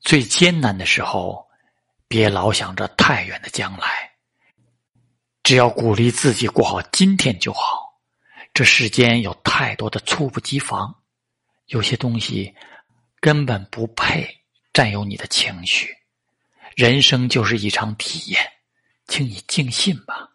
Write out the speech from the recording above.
最艰难的时候别老想着太远的将来只要鼓励自己过好今天就好。这世间有太多的猝不及防有些东西根本不配占有你的情绪。人生就是一场体验请你尽兴吧。